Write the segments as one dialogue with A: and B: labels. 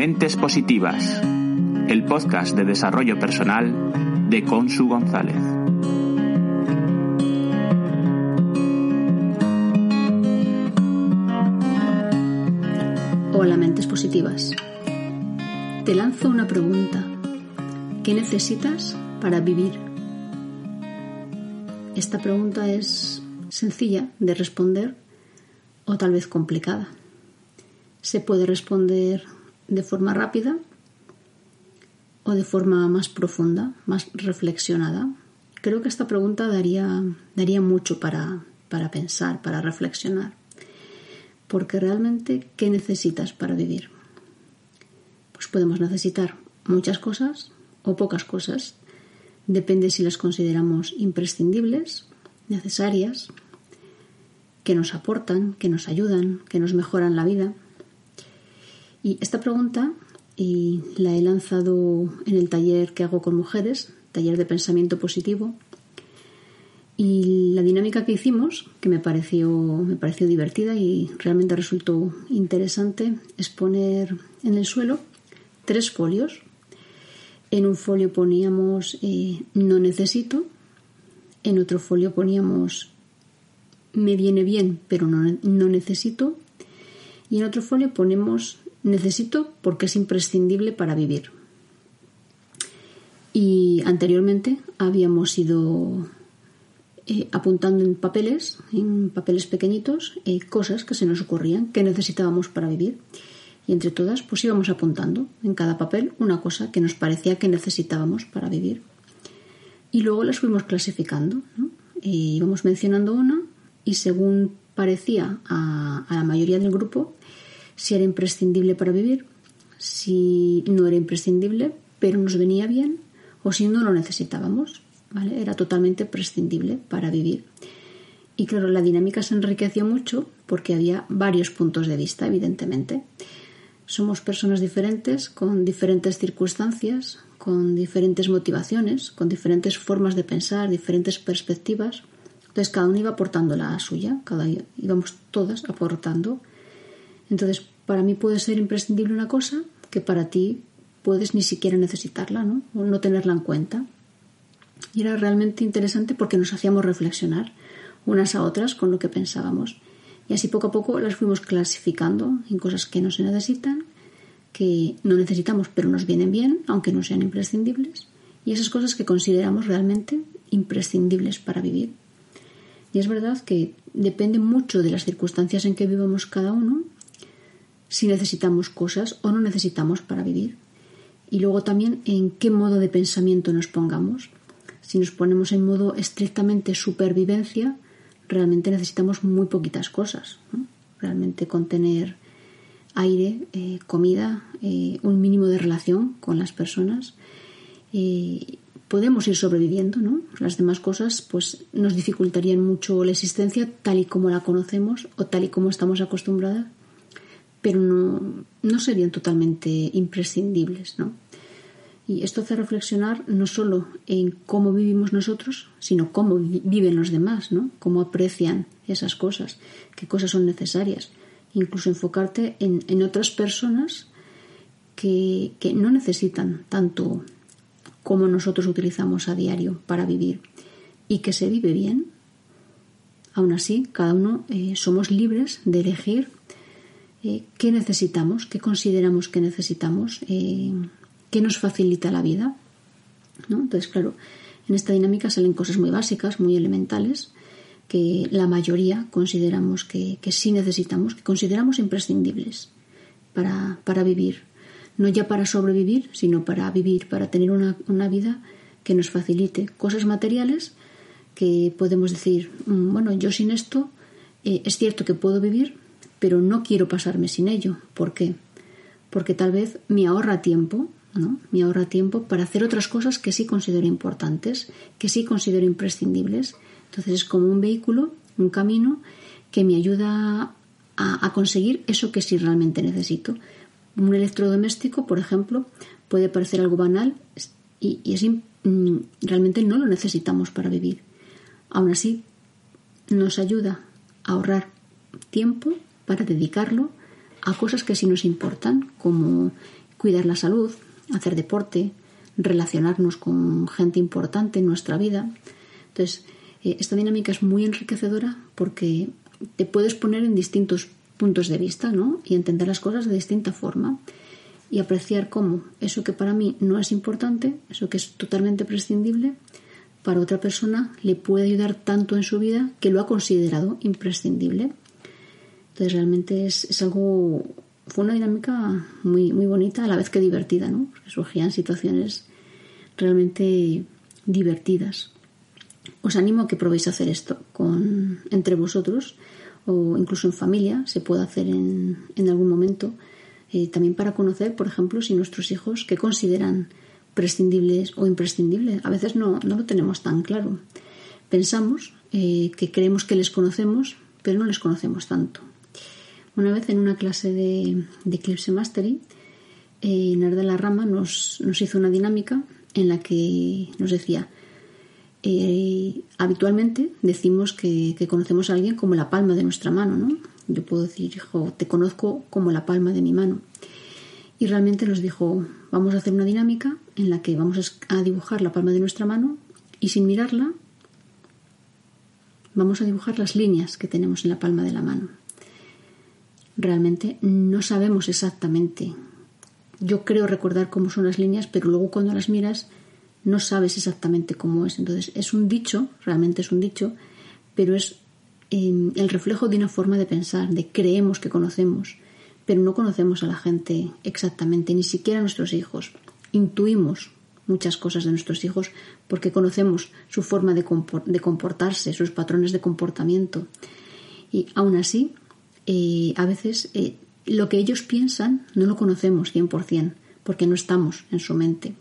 A: Mentes Positivas, el podcast de desarrollo personal de Consu González.
B: Hola, Mentes Positivas. Te lanzo una pregunta. ¿Qué necesitas para vivir? Esta pregunta es sencilla de responder o tal vez complicada. Se puede responder de forma rápida o de forma más profunda, más reflexionada. Creo que esta pregunta daría, daría mucho para, para pensar, para reflexionar. Porque realmente, ¿qué necesitas para vivir? Pues podemos necesitar muchas cosas o pocas cosas. Depende si las consideramos imprescindibles, necesarias, que nos aportan, que nos ayudan, que nos mejoran la vida. Y esta pregunta y la he lanzado en el taller que hago con mujeres, taller de pensamiento positivo. Y la dinámica que hicimos, que me pareció, me pareció divertida y realmente resultó interesante, es poner en el suelo tres folios. En un folio poníamos eh, no necesito, en otro folio poníamos me viene bien, pero no, no necesito. Y en otro folio ponemos necesito porque es imprescindible para vivir. Y anteriormente habíamos ido eh, apuntando en papeles, en papeles pequeñitos, eh, cosas que se nos ocurrían que necesitábamos para vivir. Y entre todas, pues íbamos apuntando en cada papel una cosa que nos parecía que necesitábamos para vivir. Y luego las fuimos clasificando. ¿no? Eh, íbamos mencionando una y según parecía a la mayoría del grupo, si era imprescindible para vivir, si no era imprescindible, pero nos venía bien, o si no lo necesitábamos. ¿vale? Era totalmente prescindible para vivir. Y claro, la dinámica se enriqueció mucho porque había varios puntos de vista, evidentemente. Somos personas diferentes, con diferentes circunstancias, con diferentes motivaciones, con diferentes formas de pensar, diferentes perspectivas. Entonces cada uno iba aportando la suya, cada íbamos todas aportando. Entonces, para mí puede ser imprescindible una cosa que para ti puedes ni siquiera necesitarla, ¿no? O no tenerla en cuenta. Y era realmente interesante porque nos hacíamos reflexionar unas a otras con lo que pensábamos. Y así poco a poco las fuimos clasificando en cosas que no se necesitan, que no necesitamos pero nos vienen bien, aunque no sean imprescindibles, y esas cosas que consideramos realmente imprescindibles para vivir. Y es verdad que depende mucho de las circunstancias en que vivamos cada uno, si necesitamos cosas o no necesitamos para vivir. Y luego también en qué modo de pensamiento nos pongamos. Si nos ponemos en modo estrictamente supervivencia, realmente necesitamos muy poquitas cosas. Realmente contener aire, eh, comida, eh, un mínimo de relación con las personas. Eh, podemos ir sobreviviendo, ¿no? Las demás cosas pues nos dificultarían mucho la existencia tal y como la conocemos o tal y como estamos acostumbradas, pero no, no serían totalmente imprescindibles, ¿no? Y esto hace reflexionar no solo en cómo vivimos nosotros, sino cómo viven los demás, ¿no? Cómo aprecian esas cosas, qué cosas son necesarias. Incluso enfocarte en, en otras personas que, que no necesitan tanto como nosotros utilizamos a diario para vivir y que se vive bien. Aún así, cada uno eh, somos libres de elegir eh, qué necesitamos, qué consideramos que necesitamos, eh, qué nos facilita la vida. ¿no? Entonces, claro, en esta dinámica salen cosas muy básicas, muy elementales, que la mayoría consideramos que, que sí necesitamos, que consideramos imprescindibles para, para vivir no ya para sobrevivir, sino para vivir, para tener una, una vida que nos facilite cosas materiales que podemos decir, mm, bueno, yo sin esto eh, es cierto que puedo vivir, pero no quiero pasarme sin ello. ¿Por qué? Porque tal vez me ahorra tiempo, ¿no? Me ahorra tiempo para hacer otras cosas que sí considero importantes, que sí considero imprescindibles. Entonces es como un vehículo, un camino que me ayuda a, conseguir eso que sí realmente necesito. Un electrodoméstico, por ejemplo, puede parecer algo banal y, y así mm, realmente no lo necesitamos para vivir. Aún así, nos ayuda a ahorrar tiempo para dedicarlo a cosas que sí nos importan, como cuidar la salud, hacer deporte, relacionarnos con gente importante en nuestra vida. Entonces, eh, esta dinámica es muy enriquecedora porque te puedes poner en distintos puntos de vista ¿no? y entender las cosas de distinta forma y apreciar cómo eso que para mí no es importante, eso que es totalmente prescindible, para otra persona le puede ayudar tanto en su vida que lo ha considerado imprescindible. Entonces realmente es, algo, fue una dinámica muy, muy bonita a la vez que divertida, ¿no? Porque surgían situaciones realmente divertidas. Os animo a que probéis hacer esto con, entre vosotros o incluso en familia, se puede hacer en, en algún momento, eh, también para conocer, por ejemplo, si nuestros hijos que consideran prescindibles o imprescindibles. A veces no, no lo tenemos tan claro. Pensamos eh, que creemos que les conocemos, pero no les conocemos tanto. Una vez en una clase de, Eclipse Mastery, eh, la Rama nos, nos hizo una dinámica en la que nos decía, eh, habitualmente decimos que, conocemos a alguien como la palma de nuestra mano, ¿no? Yo puedo decir, hijo, te conozco como la palma de mi mano. Y realmente nos dijo, vamos a hacer una dinámica en la que vamos a dibujar la palma de nuestra mano y sin mirarla vamos a dibujar las líneas que tenemos en la palma de la mano. Realmente no sabemos exactamente. Yo creo recordar cómo son las líneas, pero luego cuando las miras no sabes exactamente cómo es. Entonces es un dicho, realmente es un dicho, pero es em, el reflejo de una forma de pensar, de creemos que conocemos, pero no conocemos a la gente exactamente, ni siquiera a nuestros hijos. Intuimos muchas cosas de nuestros hijos porque conocemos su forma de, comportarse, sus patrones de comportamiento. Y aún así, eh, a veces eh, lo que ellos piensan no lo conocemos 100%, porque no estamos en su mente.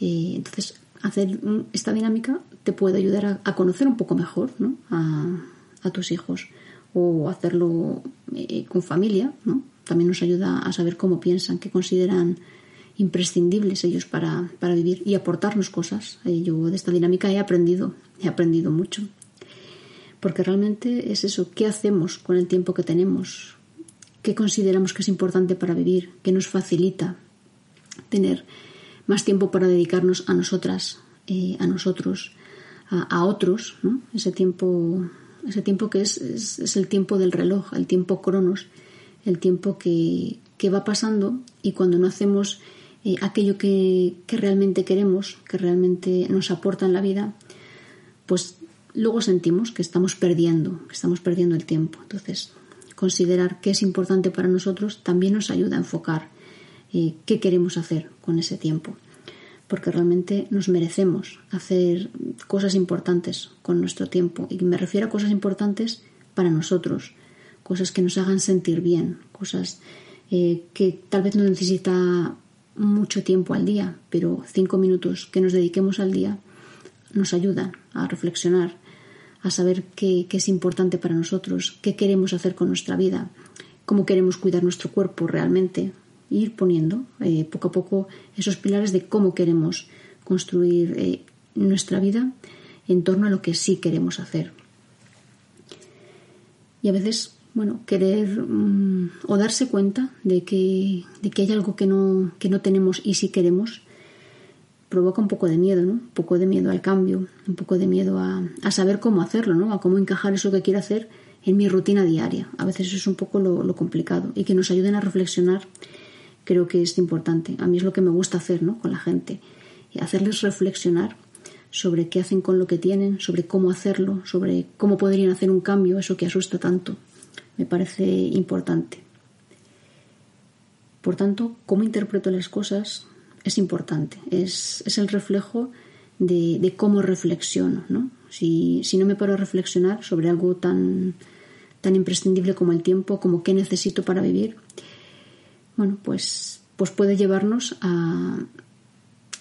B: Eh, entonces, hacer esta dinámica te puede ayudar a, conocer un poco mejor a, tus hijos o hacerlo con familia. ¿no? También nos ayuda a saber cómo piensan, qué consideran imprescindibles ellos para, para vivir y aportarnos cosas. Yo de esta dinámica he aprendido, he aprendido mucho. Porque realmente es eso, ¿qué hacemos con el tiempo que tenemos? ¿Qué consideramos que es importante para vivir? ¿Qué nos facilita tener más tiempo para dedicarnos a nosotras, eh, a nosotros, a, otros, ese tiempo, ese tiempo que es, es, el tiempo del reloj, el tiempo cronos, el tiempo que, que va pasando y cuando no hacemos eh, aquello que, que, realmente queremos, que realmente nos aporta en la vida, pues luego sentimos que estamos perdiendo, que estamos perdiendo el tiempo. Entonces, considerar qué es importante para nosotros también nos ayuda a enfocar qué queremos hacer con ese tiempo. Porque realmente nos merecemos hacer cosas importantes con nuestro tiempo. Y me refiero a cosas importantes para nosotros, cosas que nos hagan sentir bien, cosas eh, que tal vez no necesita mucho tiempo al día, pero cinco minutos que nos dediquemos al día nos ayudan a reflexionar, a saber qué, es importante para nosotros, qué queremos hacer con nuestra vida, cómo queremos cuidar nuestro cuerpo realmente, ir poniendo eh, poco a poco esos pilares de cómo queremos construir eh, nuestra vida en torno a lo que sí queremos hacer. Y a veces, bueno, querer mm, o darse cuenta de que, de que hay algo que no, que no tenemos y sí queremos, provoca un poco de miedo, ¿no? Un poco de miedo al cambio, un poco de miedo a, a saber cómo hacerlo, ¿no? A cómo encajar eso que quiero hacer en mi rutina diaria. A veces eso es un poco lo, lo complicado y que nos ayuden a reflexionar creo que es importante. A mí es lo que me gusta hacer ¿no? con la gente, hacerles reflexionar sobre qué hacen con lo que tienen, sobre cómo hacerlo, sobre cómo podrían hacer un cambio, eso que asusta tanto. Me parece importante. Por tanto, cómo interpreto las cosas es importante, es, el reflejo de, cómo reflexiono. ¿no? Si, si no me paro a reflexionar sobre algo tan, tan imprescindible como el tiempo, como qué necesito para vivir, bueno, pues, pues puede llevarnos a,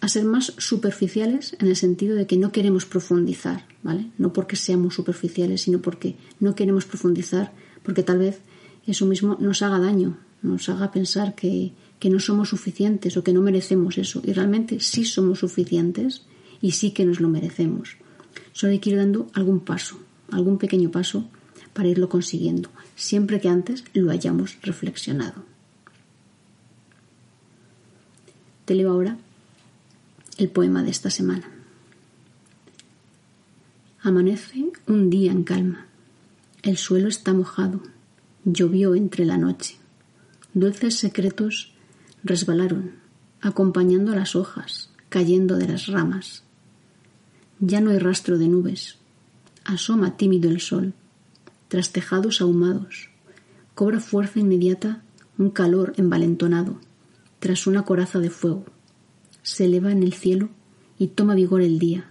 B: a ser más superficiales en el sentido de que no queremos profundizar, ¿vale? No porque seamos superficiales, sino porque no queremos profundizar, porque tal vez eso mismo nos haga daño, nos haga pensar que, que no somos suficientes o que no merecemos eso. Y realmente sí somos suficientes y sí que nos lo merecemos. Solo hay que ir dando algún paso, algún pequeño paso para irlo consiguiendo, siempre que antes lo hayamos reflexionado. Te leo ahora el poema de esta semana. Amanece un día en calma. El suelo está mojado. Llovió entre la noche. Dulces secretos resbalaron, acompañando las hojas, cayendo de las ramas. Ya no hay rastro de nubes. Asoma tímido el sol, tras tejados ahumados. Cobra fuerza inmediata un calor envalentonado, tras una coraza de fuego. Se eleva en el cielo y toma vigor el día.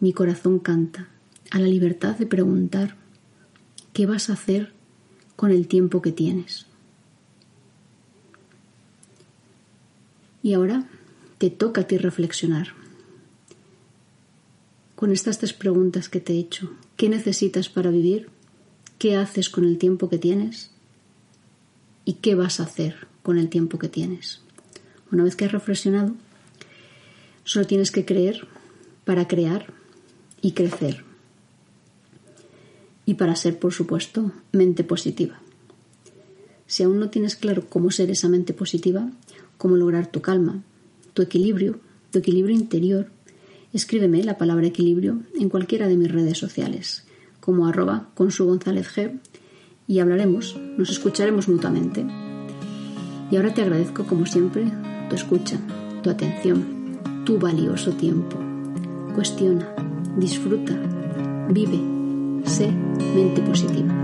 B: Mi corazón canta a la libertad de preguntar qué vas a hacer con el tiempo que tienes. Y ahora te toca a ti reflexionar. Con estas tres preguntas que te he hecho, ¿qué necesitas para vivir? ¿Qué haces con el tiempo que tienes? ¿Y qué vas a hacer con el tiempo que tienes? Una vez que has reflexionado, solo tienes que creer para crear y crecer. Y para ser, por supuesto, mente positiva. Si aún no tienes claro cómo ser esa mente positiva, cómo lograr tu calma, tu equilibrio, tu equilibrio interior, escríbeme la palabra equilibrio en cualquiera de mis redes sociales, como arroba con su González G, y hablaremos, nos escucharemos mutuamente. Y ahora te agradezco, como siempre, tu escucha, tu atención, tu valioso tiempo. Cuestiona, disfruta, vive, sé mente positiva.